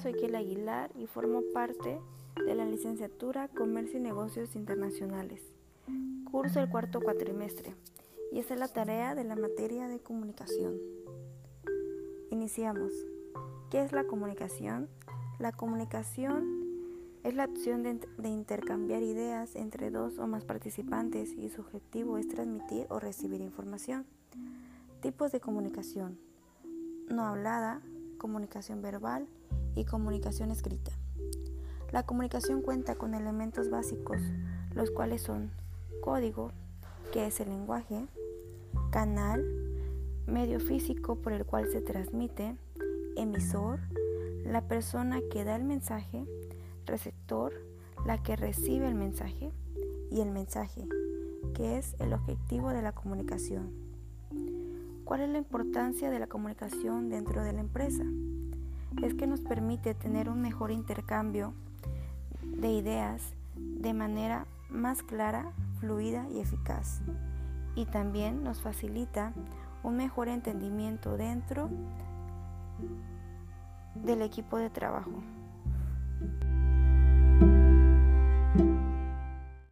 llama Soy Kiel Aguilar y formo parte de la licenciatura Comercio y Negocios Internacionales. Curso el cuarto cuatrimestre y esta es la tarea de la materia de comunicación. Iniciamos. ¿Qué es la comunicación? La comunicación es la opción de, de, intercambiar ideas entre dos o más participantes y su objetivo es transmitir o recibir información. Tipos de comunicación. No hablada, comunicación verbal y comunicación escrita. La comunicación cuenta con elementos básicos, los cuales son código, que es el lenguaje, canal, medio físico por el cual se transmite, emisor, la persona que da el mensaje, receptor, la que recibe el mensaje y el mensaje, que es el objetivo de la comunicación. ¿Cuál es la importancia de la comunicación dentro de la empresa? Es que nos permite tener un mejor intercambio de ideas de manera más clara, fluida y eficaz. Y también nos facilita un mejor entendimiento dentro del equipo de trabajo.